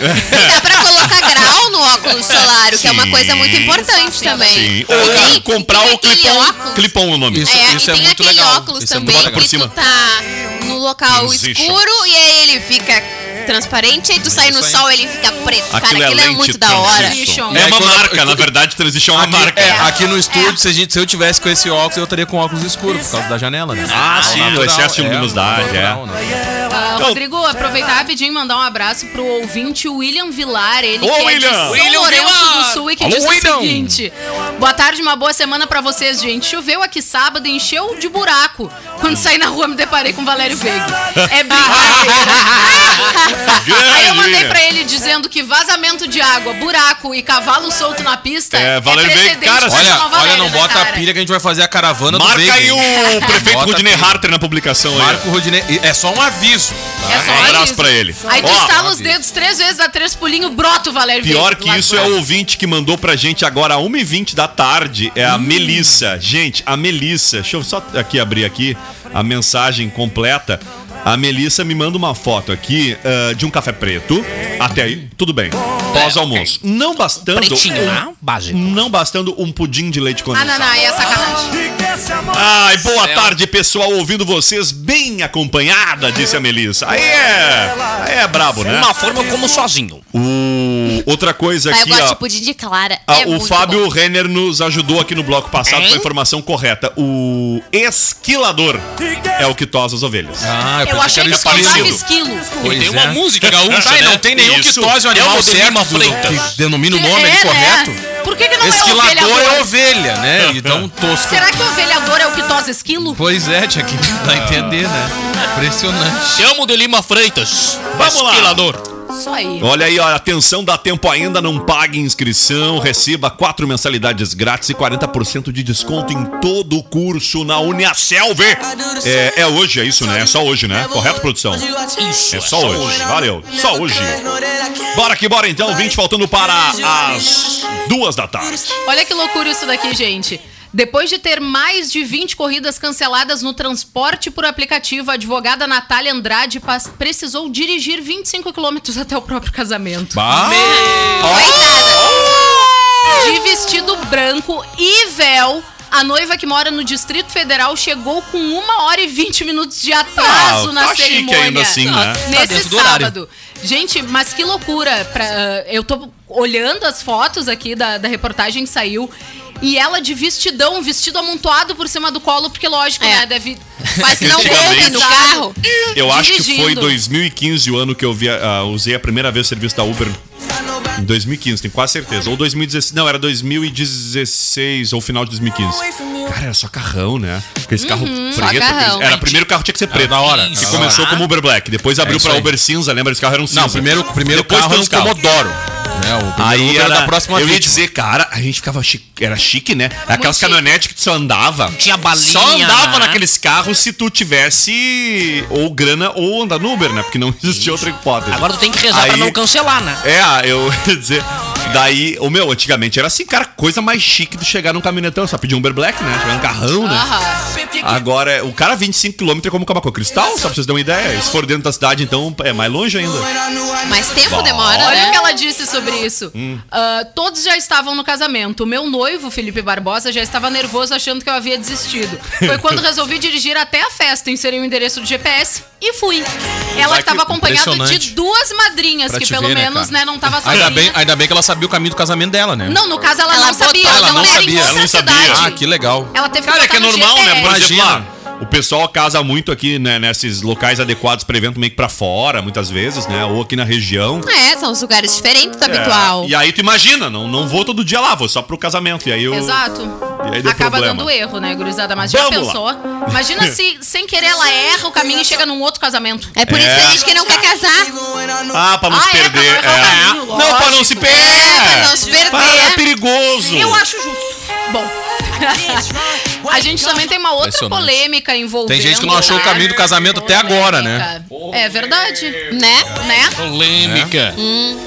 Dá pra colocar grau no óculos solar, o que é uma Sim. coisa muito importante também. Sim. E Ou tem- comprar tem o aquele clipão. óculos- Clipão é o nome. Isso- é, isso e é tem muito aquele legal. óculos Isso é muito também bota por que cima. tu tá no local Transition. escuro e aí ele fica transparente, aí tu sai no sol ele fica preto. Cara, Aquilo é aquilo é lente muito da hora. É É, uma quando- marca, na verdade, Transition é uma Aqui, marca. é, aqui no estúdio, se, a gente, se eu tivesse com esse óculos, eu estaria com óculos escuros, por causa da janela, né? Ah, sim, o Natural, excesso de é, luminosidade, natural, é. né? Então- Rodrigo, aproveitar rapidinho e mandar um abraço pro ouvinte William Vilar, ele Ô, que é William! de São William Lourenço Vilar! do Sul e que Alô, diz William! o seguinte: Boa tarde, uma boa semana pra vocês, gente. Choveu aqui sábado e encheu de buraco. Quando saí na rua, me deparei com o Valério Veiga. É brincadeira. Aí eu mandei pra ele dizendo que vazamento de água, buraco e cavalo solto na pista É, Valério Veiga, precedente cara, pra Olha, Valério, olha, não né, bota a cara? pilha que a gente vai fazer a caravana do Marca Veiga, aí hein? o prefeito Bota Rudinei pilha. Harter na publicação aí. Marco Rodinei. É só um aviso. Tá? É só Um abraço aviso. pra ele. Aí tu estala os dedos três vezes, dá três pulinhos, brota o Valério Pior Veiga. que isso é o ouvinte que mandou pra gente agora, 1h20 da tarde, é a Hum. Melissa. Gente, a Melissa, deixa eu só aqui abrir aqui a mensagem completa. A Melissa me manda uma foto aqui ah, de um café preto. Até aí, tudo bem. Pós-almoço. Não bastando. Pretinho, um- né? Básico. Não bastando um pudim de leite Ah, condensado. não, não, aí é sacanagem. Ai, boa Céu. tarde, pessoal, ouvindo vocês bem acompanhada, disse a Melissa. Aí é, aí é brabo, né? Uma forma como sozinho. O, outra coisa Mas eu aqui, gosto ó. de pudim de clara. Ah, é o muito Fábio bom. Renner nos ajudou aqui no bloco passado Hein? com a informação correta. O esquilador é o que tosa as ovelhas. Ah, Eu achei que parecido. esquilo. Pois Tem uma é. música gaúcha, Tá, e não né? tem nenhum que Isso. tose o É animal o certo, do- Freitas. que denomina o nome É, ali né? correto. Por que, que não Esquilador é ovelhador? é ovelha, né? Então tosco. Será que o ovelhador é o que tosa esquilo? Pois é, tinha que dar a entender, né? Impressionante. Chamo de Lima Freitas. Vamos lá. Esquilador. Isso aí. Olha aí, ó, atenção, dá tempo ainda, não pague inscrição, receba quatro mensalidades grátis e 40% de desconto em todo o curso na Uniaselv. É, é hoje, é isso, né? É só hoje, né? Correto, produção? Isso. É só hoje, valeu, só hoje. Bora que bora então, 20 faltando para as duas da tarde. Olha que loucura isso daqui, gente. Depois de ter mais de 20 corridas canceladas no transporte por aplicativo, a advogada Natália Andrade precisou dirigir 25 quilômetros até o próprio casamento. Bah. De vestido branco e véu, a noiva que mora no Distrito Federal chegou com uma hora e 20 minutos de atraso Ah, na tá cerimônia. ainda assim, né? Tá Nesse horário. sábado. Gente, mas que loucura. Pra, ah, eu tô olhando as fotos aqui da, da reportagem que saiu. E ela de vestidão, um vestido amontoado por cima do colo, porque lógico, É. né? Deve. Mas se não coube no carro. Eu acho que Dirigindo. foi 2015 o ano que eu vi, ah, usei a primeira vez o serviço da Uber. Em 2015, tenho quase certeza. Ou 2016. Não, era 2016 ou final de 2015. Cara, era só carrão, né? Aquele carro só preto. carrão. Era o primeiro carro que tinha que ser preto. da hora. Que começou como Uber Black. Depois abriu isso pra aí. Uber cinza. Lembra? Esse carro era um cinza. Não, o primeiro, o primeiro Depois carro era um. Comodoro. Né? Aí era, da próxima eu ia vítima. dizer, cara, a gente ficava chique, era chique, né? Aquelas chique. caminhonetes que tu só andava. Tinha balinha, Só andava né? naqueles carros se tu tivesse ou grana ou andar no Uber, né? Porque não existia outra hipótese. Agora tu tem que rezar pra Aí- não cancelar, né? É, eu ia dizer. Daí, o meu, antigamente era assim, cara, coisa mais chique de chegar num caminhonetão, só pedir um Uber Black, né? Chegar num carrão, né? Aham. Agora, o cara 25km é como Camacuã Cristal, só pra vocês terem uma ideia. Se for dentro da cidade, então é mais longe ainda. Mais tempo demora, Olha né? o que ela disse sobre isso. Hum. Ah, todos já estavam no casamento. O meu noivo, Felipe Barbosa, já estava nervoso achando que eu havia desistido. Foi quando resolvi dirigir até a festa, inseri o endereço do GPS e fui. Ela estava que acompanhada de duas madrinhas, Pra que pelo ver, né, menos, né, não tava sozinha. Ainda bem, ainda bem que ela sabia o caminho do casamento dela, né? Não, no caso ela, Ela não sabia. Ela, ela não era sabia, ela não sabia. Ah, que legal. Ela teve que Cara, é que é no normal, né? Imagina. O pessoal casa muito aqui, né, nesses locais adequados pra evento meio que pra fora, muitas vezes, né? Ou aqui na região. É, são os lugares diferentes do habitual. É, e aí tu imagina, não, não vou todo dia lá, vou só pro casamento. E aí eu. Exato. E aí deu Acaba problema. dando erro, né, gurizada? Mas já Vamos lá. pensou? Imagina se, sem querer, ela erra o caminho e chega num outro casamento. É por isso É. que a gente que não quer casar. Ah, pra não Ah, se é, perder. pra não o caminho, Não, pra não se perder. É, pra não se perder. Ah, é perigoso. Eu acho justo. Bom. a gente também tem uma outra polêmica envolvendo. Tem gente que não achou o caminho do casamento até agora, né? É verdade. Né? Né? Polêmica.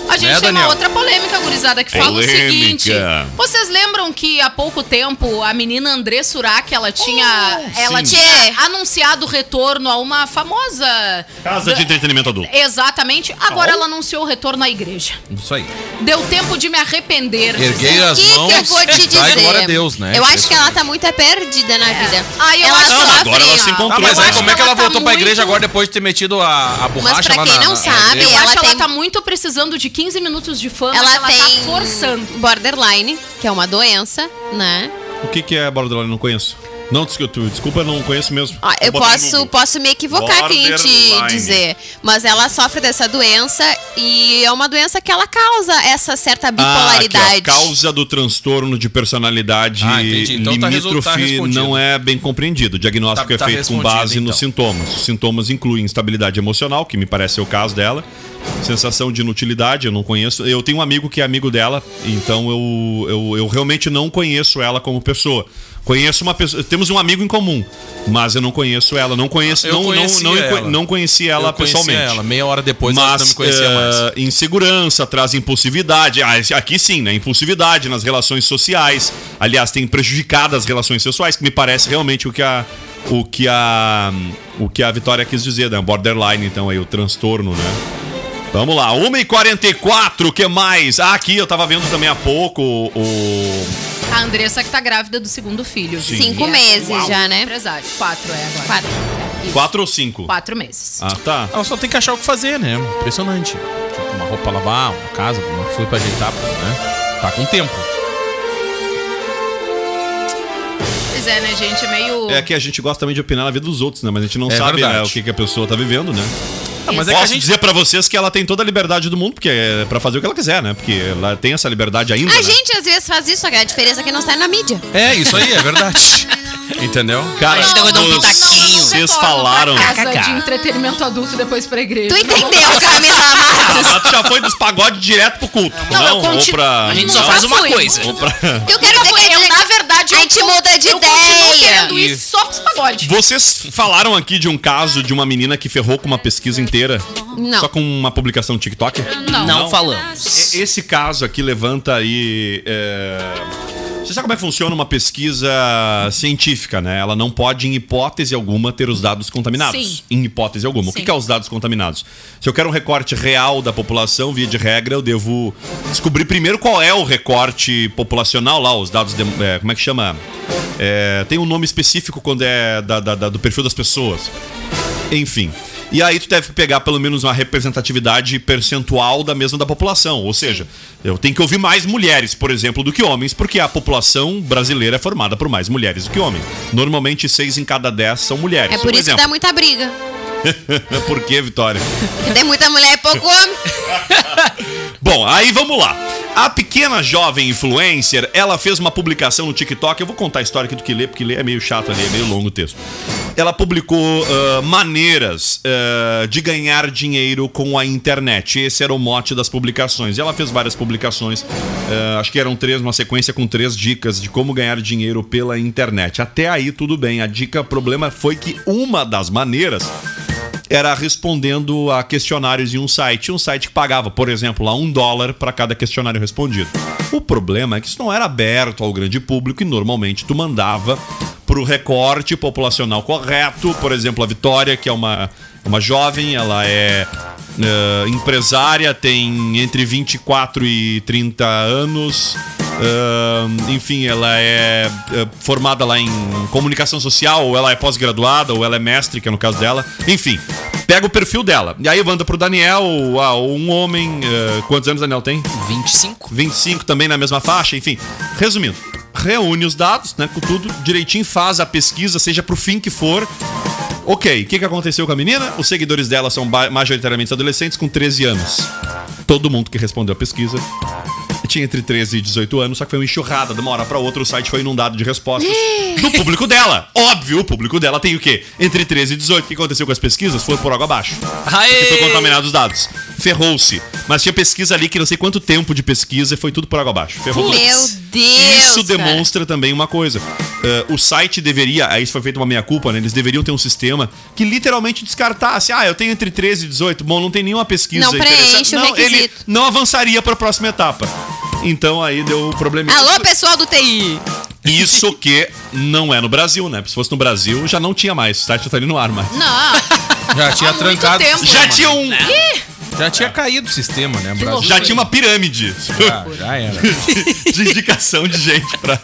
A gente Né, tem uma Daniel? outra polêmica, gurizada, que fala o Polêmica. seguinte. Vocês lembram que há pouco tempo a menina André Surak, ela tinha, ela sim. tinha anunciado o retorno a uma famosa Casa de entretenimento adulto. Exatamente. Agora ela anunciou o retorno à igreja. Isso aí. Deu tempo de me arrepender. Erguei O as que, mãos. que eu vou te dizer? glória a Deus, né? Eu acho que ela tá muito é perdida na vida. Ah, eu ela Não, sofre. agora ela se encontrou. Tá, mas aí como é que ela ela tá voltou pra igreja muito- agora depois de ter metido a, a borracha pra lá quem na- não na- sabe, Eu ela acho que ela tem- tá muito precisando de 15 minutos de fama. Ela, ela tem tá forçando. borderline, que é uma doença, né? O que, que é borderline? Não conheço. Não, desculpa, não conheço mesmo. Ó, eu posso, posso me equivocar aqui em dizer, mas ela sofre dessa doença e é uma doença que ela causa essa certa Ah, bipolaridade. ó, causa do transtorno de personalidade Ah. Então tá tá limítrofe respondido. não é bem compreendido. O diagnóstico Tá- é tá feito com base nos então. sintomas. Os sintomas incluem instabilidade emocional, que me parece ser o caso dela, sensação de inutilidade, eu não conheço. Eu tenho um amigo que é amigo dela, então eu, eu, eu realmente não conheço ela como pessoa. Conheço uma pessoa. Temos um amigo em comum, mas eu não conheço ela. Não conheço, Eu não, não, conhecia não, ela. não conheci ela Eu pessoalmente. ela. Meia hora depois ela Mas não me conhecia eh, mais. insegurança, traz impulsividade. Ah, aqui sim, né? Impulsividade nas relações sociais. Aliás, tem prejudicado as relações sexuais, que me parece realmente o que a. O que a. O que a Vitória quis dizer, né? Borderline, então, aí, o transtorno, né? Vamos lá, 1h44, o que mais? Ah, aqui eu tava vendo também há pouco o. A Andressa que tá grávida do segundo filho. viu? Cinco é- meses já, né? Empresário. Quatro é agora. Quatro. Quatro ou cinco? Quatro meses. Ah, tá. Ela só tem que achar o que fazer, né? Impressionante. Tipo, uma roupa pra lavar, uma casa, uma coisa pra ajeitar, né? Tá com tempo. Pois é, né, gente? É meio. É que a gente gosta também de opinar na vida dos outros, né? Mas a gente não É sabe né, o que, que a pessoa tá vivendo, né? Ah, mas é Posso que a gente... dizer pra vocês que ela tem toda a liberdade do mundo, porque é pra fazer o que ela quiser, né? Porque ela tem essa liberdade ainda. A né? gente às vezes faz isso, só que a diferença é que não sai na mídia. É, isso aí, é verdade. Entendeu? Cara, A gente um pitaquinho. vocês falaram. casa de entretenimento adulto depois pra igreja. Tu entendeu, Camila Matos? Ah, tu já foi dos pagodes direto pro culto. Não, Não, eu ou continuo- pra. A gente só faz uma fui. coisa. Ou pra... Eu quero dizer que Eu, na verdade, a gente eu- muda de eu continuo ideia. querendo ir só pros pagodes. Vocês falaram aqui de um caso de uma menina que ferrou com uma pesquisa inteira. Não. Só com uma publicação no TikTok? Não. Não falamos. Esse caso aqui levanta aí. é, Você sabe como é que funciona uma pesquisa científica, né? Ela não pode, em hipótese alguma, ter os dados contaminados. Sim. Em hipótese alguma. O Sim. que que é os dados contaminados? Se eu quero um recorte real da população, via de regra, eu devo descobrir primeiro qual é o recorte populacional lá, os dados. de- é, como é que chama? É, tem um nome específico quando é da- da- da- do perfil das pessoas. Enfim. E aí tu deve pegar pelo menos uma representatividade percentual da mesma da população. Ou seja, eu tenho que ouvir mais mulheres, por exemplo, do que homens, porque a população brasileira é formada por mais mulheres do que homens. Normalmente, seis em cada dez são mulheres. É por isso que dá muita briga. Por que, Vitória? Porque tem muita mulher e pouco homem. Bom, aí vamos lá. A pequena jovem influencer, ela fez uma publicação no TikTok. Eu vou contar a história aqui do que ler, porque ler é meio chato ali, é meio longo o texto. Ela publicou ah, maneiras ah, de ganhar dinheiro com a internet. Esse era o mote das publicações. E ela fez várias publicações, ah, acho que eram três, uma sequência com três dicas de como ganhar dinheiro pela internet. Até aí tudo bem. A dica, o problema foi que uma das maneiras era respondendo a questionários em um site. Um site que pagava, por exemplo, lá um dólar para cada questionário respondido. O problema é que isso não era aberto ao grande público e normalmente tu mandava pro recorte populacional correto. Por exemplo, a Vitória, que é uma, uma jovem, ela é eh, empresária, tem entre 24 e 30 anos. Ahn, enfim, ela é, é, formada lá em comunicação social, ou ela é pós-graduada, ou ela é mestre, que é no caso dela. Enfim, pega o perfil dela. E aí manda pro Daniel, ah, um homem. eh, quantos anos o Daniel tem? 25? 25 também na mesma faixa, enfim. Resumindo, reúne os dados, né, com tudo direitinho, faz a pesquisa, seja pro fim que for. Ok, o que, que aconteceu com a menina? Os seguidores dela são majoritariamente adolescentes com 13 anos. Todo mundo que respondeu a pesquisa tinha entre 13 e 18 anos, só que foi uma enxurrada de uma hora pra outra, o site foi inundado de respostas do público dela. Óbvio, o público dela tem o quê? Entre 13 e 18. O que aconteceu com as pesquisas? Foi por água abaixo. Que foi contaminado os dados. Ferrou-se. Mas tinha pesquisa ali que não sei quanto tempo de pesquisa e foi tudo por água abaixo. Ferrou tudo. Meu Deus. Isso cara. demonstra também uma coisa. Eh, o site deveria, aí isso foi feito uma meia-culpa, né? Eles deveriam ter um sistema que literalmente descartasse. Ah, eu tenho entre 13 e 18. Bom, não tem nenhuma pesquisa Não preenche o Não, ele requisito. não avançaria para a próxima etapa. Então aí deu um probleminha. Alô, pessoal do TI. Isso que não é no Brasil, né? Se fosse no Brasil, já não tinha mais. O site já tá ali no ar, mas. Não. Já tinha Há trancado. o tempo. Já tinha um. né? Já tinha caído o sistema, né? Brasil Já tinha uma pirâmide já, já era. de indicação de gente pra,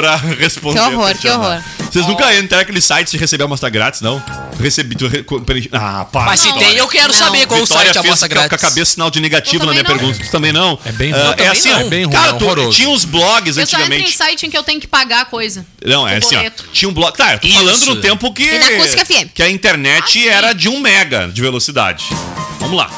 pra responder. Que horror, a que horror. Vocês nunca entraram naquele site de receber amostra grátis, não? Recebi. Tu re, preenche- ah, para. Mas se tem, eu quero Não. saber qual o Vitória site a fez amostra com a- grátis. com a cabeça sinal de negativo Eu na minha não. pergunta. Tu também não? É bem Ah, ruim. Eu é assim, não. É bem ruim, cara, é tu- tinha uns blogs Eu só entro em antigamente. site em que eu tenho que pagar a coisa. Não, é O assim, ó. Tinha um blog. Tá, eu tô Isso. falando no tempo que. E na Acústica FM. Que a internet era de 1 mega de velocidade. Vamos lá.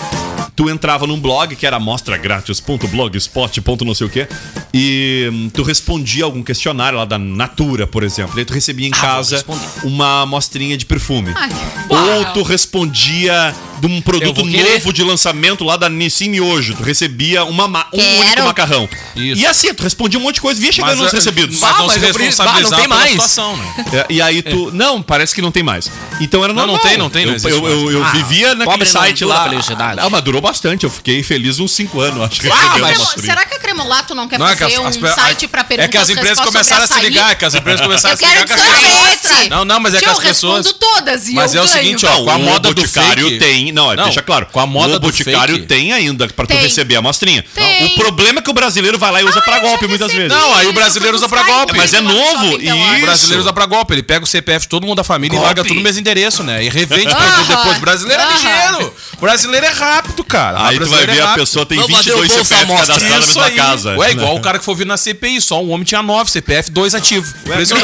Tu entrava num blog que era amostragrátis.blogspot. não sei o quê. E hum, tu respondia algum questionário lá da Natura, por exemplo. E aí tu recebia em Ah, casa uma amostrinha de perfume. Ai, Ou tu respondia de um produto novo de lançamento lá da Nissin Miojo. Tu recebia uma ma- um Quero. único macarrão. Isso. E assim, tu respondia um monte de coisa, via chegando nos é- recebidos. Mas Ah, não mas se responsabilizar bah, não tem mais. situação, né? É, e aí tu. Não, parece que não tem mais. Então era Não, normal. não tem, não tem, não Eu, existe eu, eu, eu. Ah, vivia naquele não site lá. felicidade. Ah, mas durou bastante. Eu fiquei feliz uns 5 anos, acho que. Ah, mas- Cremo- será que a Cremolato não quer Não, é que fazer as- um as- site pra perguntas É que as empresas começaram a se ligar, é que as empresas começaram Eu a se ligar quero de as sorvete. Não, não, mas é que as eu pessoas. respondo todas e Mas eu é o ganho. seguinte, ó, com a moda do Boticário fake. tem tem. Não, deixa claro. com a moda do Boticário tem ainda pra tu receber a amostrinha. O problema é que o brasileiro vai lá e usa pra eu golpe muitas vezes. Não, aí o brasileiro usa pra buscar golpe. Mas é no novo, shopping Pelotas. O brasileiro usa pra golpe, ele pega o CPF de todo mundo da família e larga tudo no mesmo endereço, né? E revende depois. Brasileiro é ligeiro. Brasileiro é rápido, cara. Aí O tu vai brasileiro ver é a pessoa tem bater 22 o bolso CPF cadastrados na mesma aí. casa. Ué, igual o cara que foi vir na CPI, só um homem tinha 9 CPF, 2 ativos.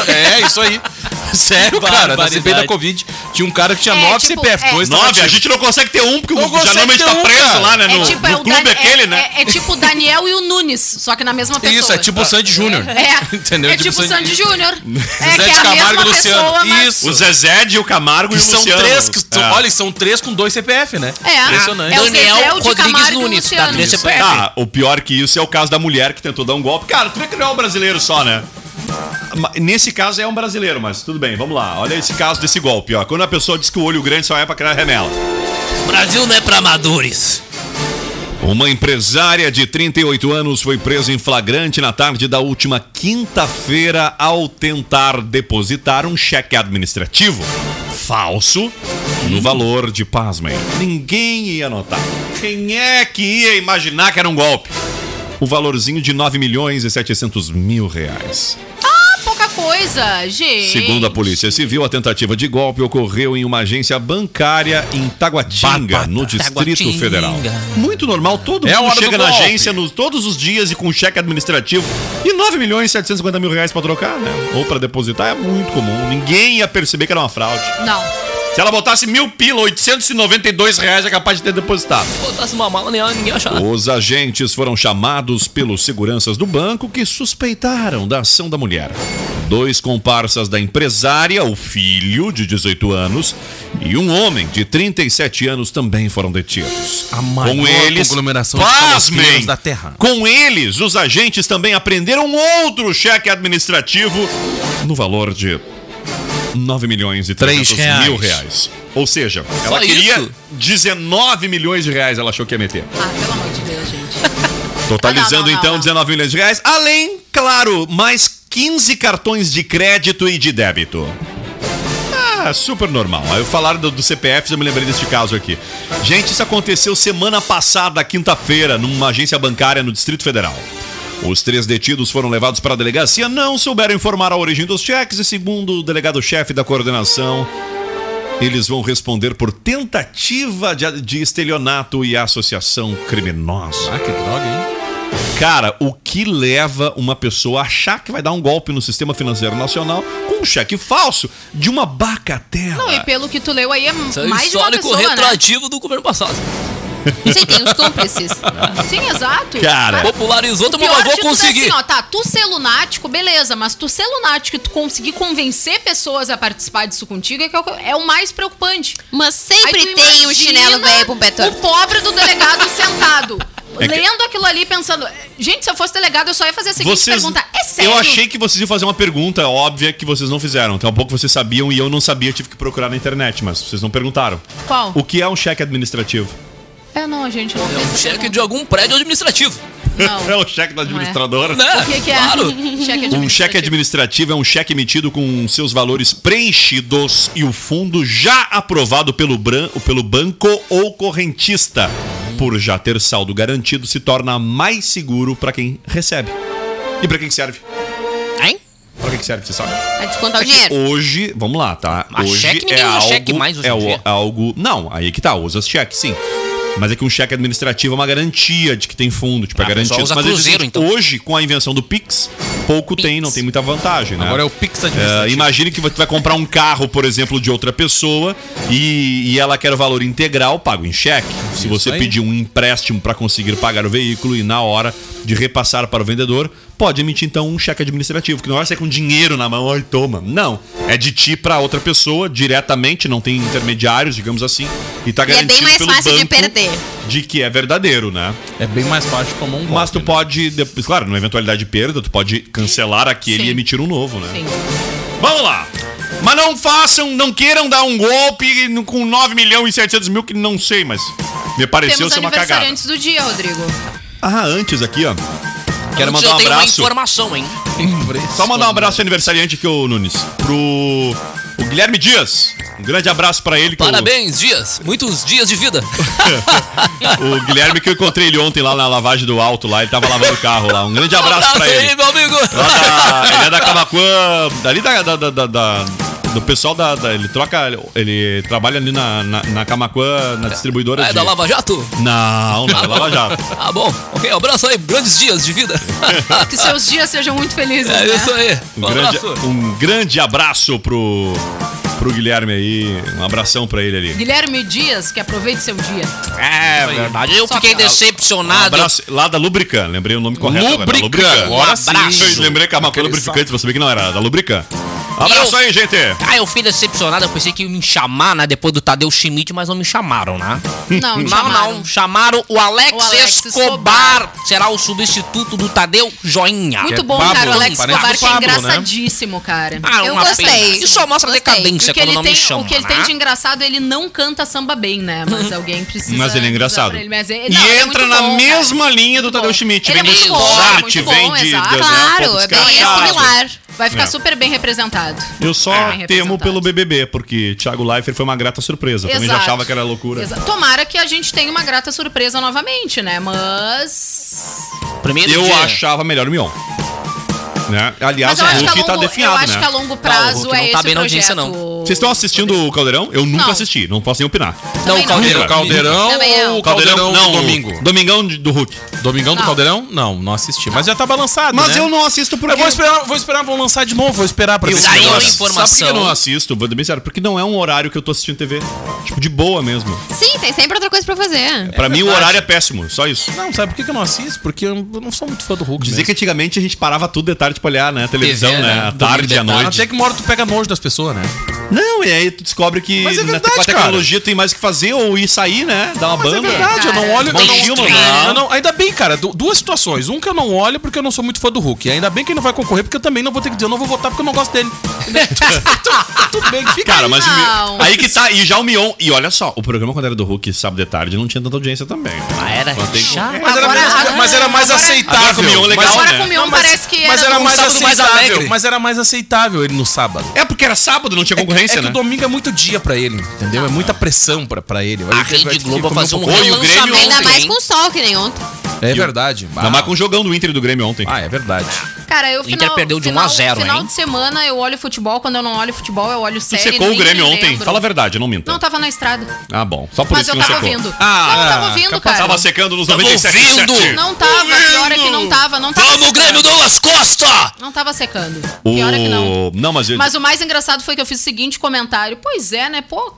É, isso aí. Sério, cara. Na. CPI da Covid, tinha um cara que tinha É, 9 tipo, CPF, é. 2 Nove, a gente não consegue ter um, porque Não o ter tá um, preso cara. lá, né? No, É tipo, é no o clube Dan- aquele, é, né? É, é tipo o Daniel e o Nunes, só que na mesma pessoa. Isso, é tipo o Sandy Júnior. É, Entendeu? é tipo o Sandy Júnior. É Zé que de é a Camargo mesma e Luciano. pessoa. Isso. O Zezé, de, o Camargo e o Luciano. três, são, É. olha, são três com dois CPF, né? É, Impressionante. é o Daniel Zezé, o de Rodrigues Camargo Nunes, Luciano. tá? Três Isso. CPF. Ah, o pior que isso é o caso da mulher que tentou dar um golpe. Cara, tu vê que não é um brasileiro só, né? Nesse caso é um brasileiro, mas tudo bem, vamos lá. Olha esse caso desse golpe, ó. Quando a pessoa diz que o olho grande só é pra criar remela. Brasil não é pra amadores. Uma empresária de 38 anos foi presa em flagrante na tarde da última quinta-feira ao tentar depositar um cheque administrativo falso no valor de, pasmem, ninguém ia notar. Quem é que ia imaginar que era um golpe? O valorzinho de 9 milhões e 700 mil reais. Ah, pouca coisa, gente. Segundo a Polícia Civil, a tentativa de golpe ocorreu em uma agência bancária em Taguatinga, Batata. no Distrito Taguatinga. Federal. Muito normal, todo É mundo chega na golpe. agência nos- todos os dias e com cheque administrativo. E 9 milhões e 750 mil reais pra trocar, né? Ou pra depositar é muito comum. Ninguém ia perceber que era uma fraude. Não. Se ela botasse mil pila, 892 reais é capaz de ter depositado. Botasse uma mala, nem- ninguém achar. Os agentes foram chamados pelos seguranças do banco que suspeitaram da ação da mulher. Dois comparsas da empresária, o filho, de 18 anos, e um homem de 37 anos também foram detidos. A maior com eles, conglomeração de pasmem, palestinos da terra. com eles, os agentes também apreenderam outro cheque administrativo no valor de 9 milhões e Três 300 mil reais. reais. Ou seja, ela queria isso? 19 milhões de reais, ela achou que ia meter. Ah, pelo amor de Deus, gente. Totalizando Ah, não, não, então não. 19 milhões de reais. Além, claro, mais 15 cartões de crédito e de débito. Ah, super normal. Aí eu falaram do, do CPF, eu me lembrei deste caso aqui. Gente, isso aconteceu semana passada, quinta-feira, numa agência bancária no Distrito Federal. Os três detidos foram levados para a delegacia, não souberam informar a origem dos cheques e, segundo o delegado-chefe da coordenação, eles vão responder por tentativa de, de estelionato e associação criminosa. Ah, que droga, hein? Cara, o que leva uma pessoa a achar que vai dar um golpe no sistema financeiro nacional com um cheque falso de uma bacatela? Não, e pelo que tu leu aí, é Isso é mais de uma histórico pessoa, né? retroativo do governo passado. Sim, tem os cúmplices. Sim, exato. Cara, Popularizou, O pior mas vou é conseguir. assim, ó, tá, tu ser lunático, beleza, mas tu ser lunático e tu conseguir convencer pessoas a participar disso contigo é, que é, o, é o mais preocupante. Mas sempre tu tem um imagina chinelo velho um pé O pobre do delegado sentado, É que- lendo aquilo ali, pensando, gente, se eu fosse delegado, eu só ia fazer a seguinte vocês. pergunta, é sério? Eu achei que vocês iam fazer uma pergunta óbvia que vocês não fizeram. Então, um pouco vocês sabiam e eu não sabia, tive que procurar na internet, mas vocês não perguntaram. Qual? O que é um cheque administrativo? É, não, a gente não É um cheque pergunta. de algum prédio administrativo. Não. É o cheque da administradora. Né? O que, que é? Claro. cheque Um cheque administrativo é um cheque emitido com seus valores preenchidos e o fundo já aprovado pelo, bran pelo banco ou correntista. Por já ter saldo garantido, se torna mais seguro para quem recebe. E para quem que serve? Hein? Para quem que serve, você sabe? Pra descontar o É que dinheiro. hoje, vamos lá, tá? Mas hoje cheque é usa algo, cheque mais hoje é em o- dia. algo, não, aí que tá, usa cheque, sim. Mas é que um cheque administrativo é uma garantia de que tem fundo, tipo, é Ah, garantido. só usa Mas cruzeiro, então. hoje, com a invenção do Pix, pouco tem, não tem muita vantagem, né? Agora é o Pix É, administrativo. imagine que você vai comprar um carro, por exemplo, de outra pessoa e, e ela quer o valor integral pago em cheque. Se você aí. pedir um empréstimo para conseguir pagar o veículo e na hora de repassar para o vendedor, pode emitir então um cheque administrativo, que não vai ser com dinheiro na mão, ai toma. Não, é de ti para outra pessoa diretamente, não tem intermediários, digamos assim, e tá E é garantido bem mais pelo fácil de banco perder. de que é verdadeiro, né? É bem mais fácil de tomar um golpe. Mas tu né? pode, depois, claro, numa eventualidade de perda, tu pode cancelar aquele Sim. e emitir um novo, né? Sim. Vamos lá. Mas não façam, não queiram dar um golpe com 9 milhões e 700 mil, que não sei, mas me pareceu Temos ser uma cagada. aniversariantes do dia, Rodrigo. Ah, antes aqui, ó. Quero mandar eu um tenho uma abraço. informação, hein? Só mandar um abraço aniversariante aqui, ô Nunes. Pro O Guilherme Dias. Um grande abraço pra ele. que eu- Parabéns, Dias. Muitos dias de vida. O Guilherme que eu encontrei ele ontem lá na lavagem do alto lá, ele tava lavando o carro lá. Um grande abraço pra aí, ele. meu amigo. Da- ele é da Camacuã, dali da, da, da- da- da- do pessoal da, da- Ele troca. Ele trabalha ali na, na, na Camacuã, na distribuidora É de. da Lava Jato? Não, não é da Lava Jato. Ah, bom. Ok, abraço aí. Grandes dias de vida. Que seus dias sejam muito felizes, É né? isso aí. Um Um grande, abraço. um grande abraço pro, pro Guilherme aí. Um abração pra ele ali. Guilherme Dias, que aproveite seu dia. É verdade. Eu Só fiquei que- Um decepcionado. abraço lá da Lubrican, lembrei o nome correto Lubrican, agora. agora sim. abraço. Eu lembrei que a Camacuã Lubrificante, pra saber que não era, da Lubrican. Abraço Eu- aí, gente. Ah, eu fui decepcionado. Eu pensei que iam me chamar, né? Depois do Tadeu Schmidt, mas não me chamaram, né? Não, Não, chamaram. não. Chamaram o Alex, O Alex Escobar. Será o substituto do Tadeu Joinha. Muito é bom, Pablo, cara. O Alex Escobar que é né? engraçadíssimo, cara. Ah, Eu gostei. pena. Isso só mostra a Gostei. decadência quando ele não tem, me chamam. o que ele tem né? de engraçado, ele não canta samba bem, né? Mas alguém precisa. Mas ele é engraçado. ele. Mas ele- E não, ele é entra muito na bom, mesma cara. linha do Muito Tadeu. Schmidt. Ele Vem é de muito bom, Start, muito vem bom, de. de- Claro, é bem similar. Vai ficar É. super bem representado. Eu só Bem temo pelo BBB, porque Thiago Leifert foi uma grata surpresa. Também já Exato. achava que era loucura. Exa- Tomara que a gente tenha uma grata surpresa novamente, né? Mas. Primeiro Eu dia. achava melhor o Mion. Né? Aliás, eu o Hulk tá longo, eu definhado, acho né? que a longo Tá, o prazo Hulk é não esse tá bem na projeto. audiência, não. Vocês estão assistindo o Caldeirão? Eu nunca Não. assisti, não posso nem opinar. Não, Caldeirão. O Caldeirão ou o Caldeirão, não, do domingo? Domingão do Hulk. Domingão do Não. Caldeirão? Não, não assisti. Mas já tava lançado, Mas né? eu não assisto porque... Eu vou esperar, vou esperar, vão lançar de novo, vou esperar pra Eu ver se saiu a informação. Sabe por que eu não assisto? Vou bem sério. Porque não é um horário que eu tô assistindo TV. Tipo, de boa mesmo. Sim, tem sempre outra coisa pra fazer. pra mim, o horário é péssimo. Só isso. Não, sabe por que eu não assisto? Porque eu não sou muito fã do Hulk. Dizer mesmo. que antigamente a gente parava tudo de tarde pra olhar, né? A televisão, TV, né? né? À Domingo tarde, de à noite. Até que uma hora tu pega nojo das pessoas, né? Não, e aí tu descobre que é verdade, com a cara. tecnologia tem mais o que fazer ou ir sair, né? Dar uma Mas banda. é verdade, eu não cara. olho. Bom eu não, filme, eu né? não- ainda bem, cara, du- duas situações. Um que eu não olho porque eu não sou muito fã do Hulk. E ainda bem que ele não vai concorrer, porque eu também não vou ter que dizer, eu não vou votar porque eu não gosto dele. Tudo- bem, fica Cara, mas Não. Aí que tá, e já o Mion. E olha só, o programa quando era do Hulk sábado de tarde não tinha tanta audiência também. Ah, era Mas tem- chato. Mas era, Agora- menos- agora- mas era mais agora- aceitável. Agora com o Mion legal, mas, Agora né? com o Mion Não, mas- parece que mas era, era no mais mais aceitável. alegre. mas era mais aceitável ele no sábado. É porque era sábado, não tinha É que- concorrência, é que né? o domingo é muito dia pra ele, entendeu? É muita pressão pra, pra ele. A Rede Globo vai fazer um relançamento, Ainda mais hein? com sol, que nem ontem. É verdade. Ainda mais com o jogão do Inter e do Grêmio ontem. Ah, é verdade. Cara, eu O Inter perdeu de 1 a 0, Final hein? de semana eu olho futebol, quando eu não olho futebol, eu olho Tu série. secou o Grêmio ontem? lembro. Fala a verdade, não minta. Não, tava na estrada. Ah, bom. Só por Mas isso eu que não tava secou. ouvindo. Ah, não, eu tava ouvindo, capaz cara. Tava secando nos Tava 97. ouvindo. Não tava, pior é que não tava, não tava Vamos. Grêmio Douglas Costa! Não tava secando. Pior é que não. Não, mas eu... Mas o mais engraçado foi que eu fiz o seguinte comentário. Pois é, né? Pô,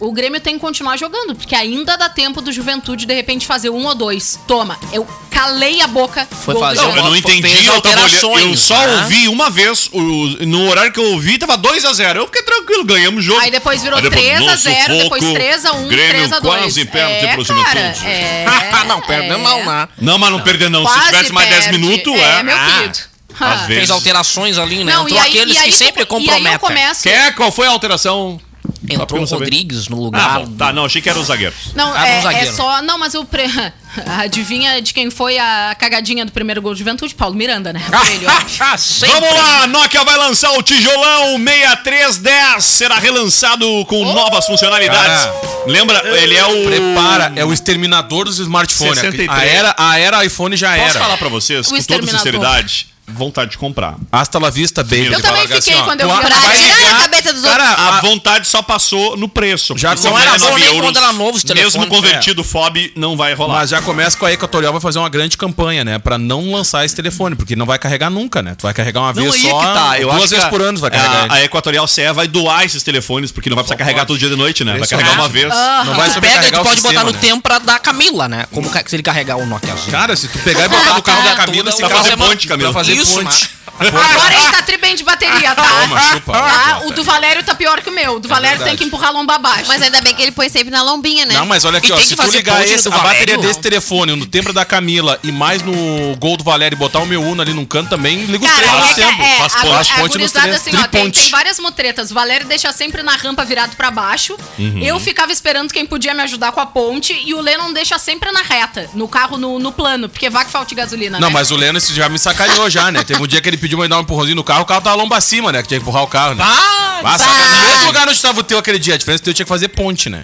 o Grêmio tem que continuar jogando, porque ainda dá tempo do Juventude de repente fazer um ou dois. Toma, eu calei a boca. Foi fazer Não, eu não entendi, eu, tava olhando, eu só né? ouvi uma vez, o- no horário que eu ouvi, tava 2x0. Eu fiquei tranquilo, ganhamos o jogo. Aí depois virou Aí 3 a no 0, depois sufoco, 3 a 1, Grêmio 3 a 2. quase perde é, pro cara, é, não, perdeu é. não, né? Não, mas não perdeu não. Se Quase tivesse mais 10 perde. minutos, é. é. meu Ah. querido. Às Ah. vezes. Fez alterações ali, né? Não, Entrou e aí, aqueles e aí que sempre comprometem. começo... Quer? Qual foi a alteração? Entrou o saber. Rodrigues no Ah, lugar. bom. Tá, não, achei que era os zagueiros. Não, Ah, é, um zagueiro. é só. Não, mas o. Pre... Adivinha de quem foi a cagadinha do primeiro gol de juventude? Paulo Miranda, né? Ele. Ah. Vamos lá, Nokia vai lançar o tijolão 6310. Será relançado com novas funcionalidades. Lembra? Ele é o. Prepara, é o exterminador dos smartphones. 63. A era, a era iPhone já Posso era. falar pra vocês, O com toda sinceridade, vontade de comprar. Hasta la vista, baby. Eu também fiquei assim, quando eu vi. Pra tirar na cabeça dos outros. A Cara, a- vontade só passou no preço. Já não era 99 bom nem euros, quando era novo telefone. Mesmo convertido FOB, não vai rolar. Mas já começa com a Equatorial vai fazer uma grande campanha, né? Pra não lançar esse telefone, porque não vai carregar nunca, né? Tu vai carregar uma Não, vez só. é que tá. Eu duas acho vezes que por ano vai carregar a, a Equatorial CE vai doar esses telefones, porque não vai precisar carregar todo dia de noite, né? Vai carregar uma vez. Não vai Tu pega e tu pode botar no né? tempo pra dar Camila, né? Como se ele carregar o Nokiazinho. Cara, se tu pegar e botar no carro da Camila, é uma fazer semana- ponte, Camila. Fazer Isso, ponte. Agora ele tá tri bem de bateria, tá? Toma, chupa. Tá? O do Valério tá pior que o meu. O do Valério tem verdade. que empurrar a lomba abaixo. Mas ainda bem que ele põe sempre na lombinha, né? Não, mas olha aqui, E ó. tem Se tu fazer ligar esse, do a bateria desse telefone no tempo da Camila e mais no gol do Valério e botar o meu Uno ali num canto também, liga os Cara, três ao é, que- tempo. é, Faz a, ponte, faz a ponte nos gurizada três. assim, ó, tem, Triponte. tem várias mutretas. O Valério deixa sempre na rampa virado pra baixo. Uhum. Eu ficava esperando quem podia me ajudar com a ponte. E o Lennon deixa sempre na reta, no carro, no, no plano. Porque vai que falte gasolina, Não, né? mas o Leno esse já me sacaneou já, né? Teve um dia que ele pediu pra me dar um empurrãozinho no carro, o carro tava lomba acima, né? Que tinha que empurrar o carro, né? Ah, sacanagem. No mesmo lugar onde tava o teu aquele dia. A diferença é que eu tinha que fazer ponte, né?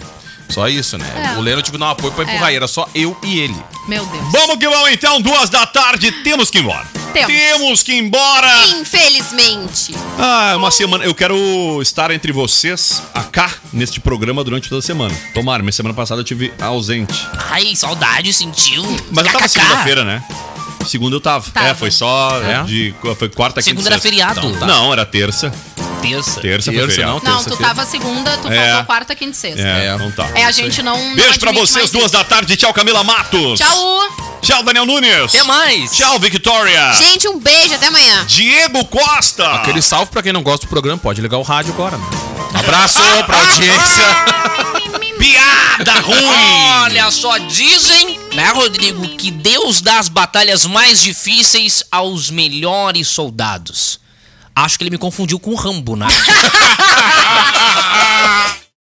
Só isso, né? É. O Leno tive que dar um apoio pra empurrar. É. e Era só eu e ele. Meu Deus. Vamos que vamos então, duas da tarde, temos que ir embora. Temos. Temos que ir embora. Infelizmente. Ah, uma semana. Eu quero estar entre vocês, cá, neste programa durante toda a semana. Tomara, minha semana passada eu tive ausente. Ai, saudade, sentiu. Mas eu tava segunda-feira, né? Segunda eu tava. Tava. É, foi só É? de. Foi quarta, quinta. Segunda era feriado. Não, não, era terça. Terça. Terça foi Terça, feriado. não? Não, tu tava segunda, tu É. faltou quarta, quinta e sexta. É, É. então tá. É, a gente não. não Beijo pra admite vocês, mais duas isso. da tarde. Tchau, Camila Matos. Tchau! Tchau, Daniel Nunes. Até mais. Tchau, Victoria. Gente, um beijo, até amanhã. Diego Costa. Aquele salve pra quem não gosta do programa, pode ligar o rádio agora, né? Abraço pra audiência. Piada ruim. Olha só, dizem, né, Rodrigo, que Deus dá as batalhas mais difíceis aos melhores soldados. Acho que ele me confundiu com o Rambo, né?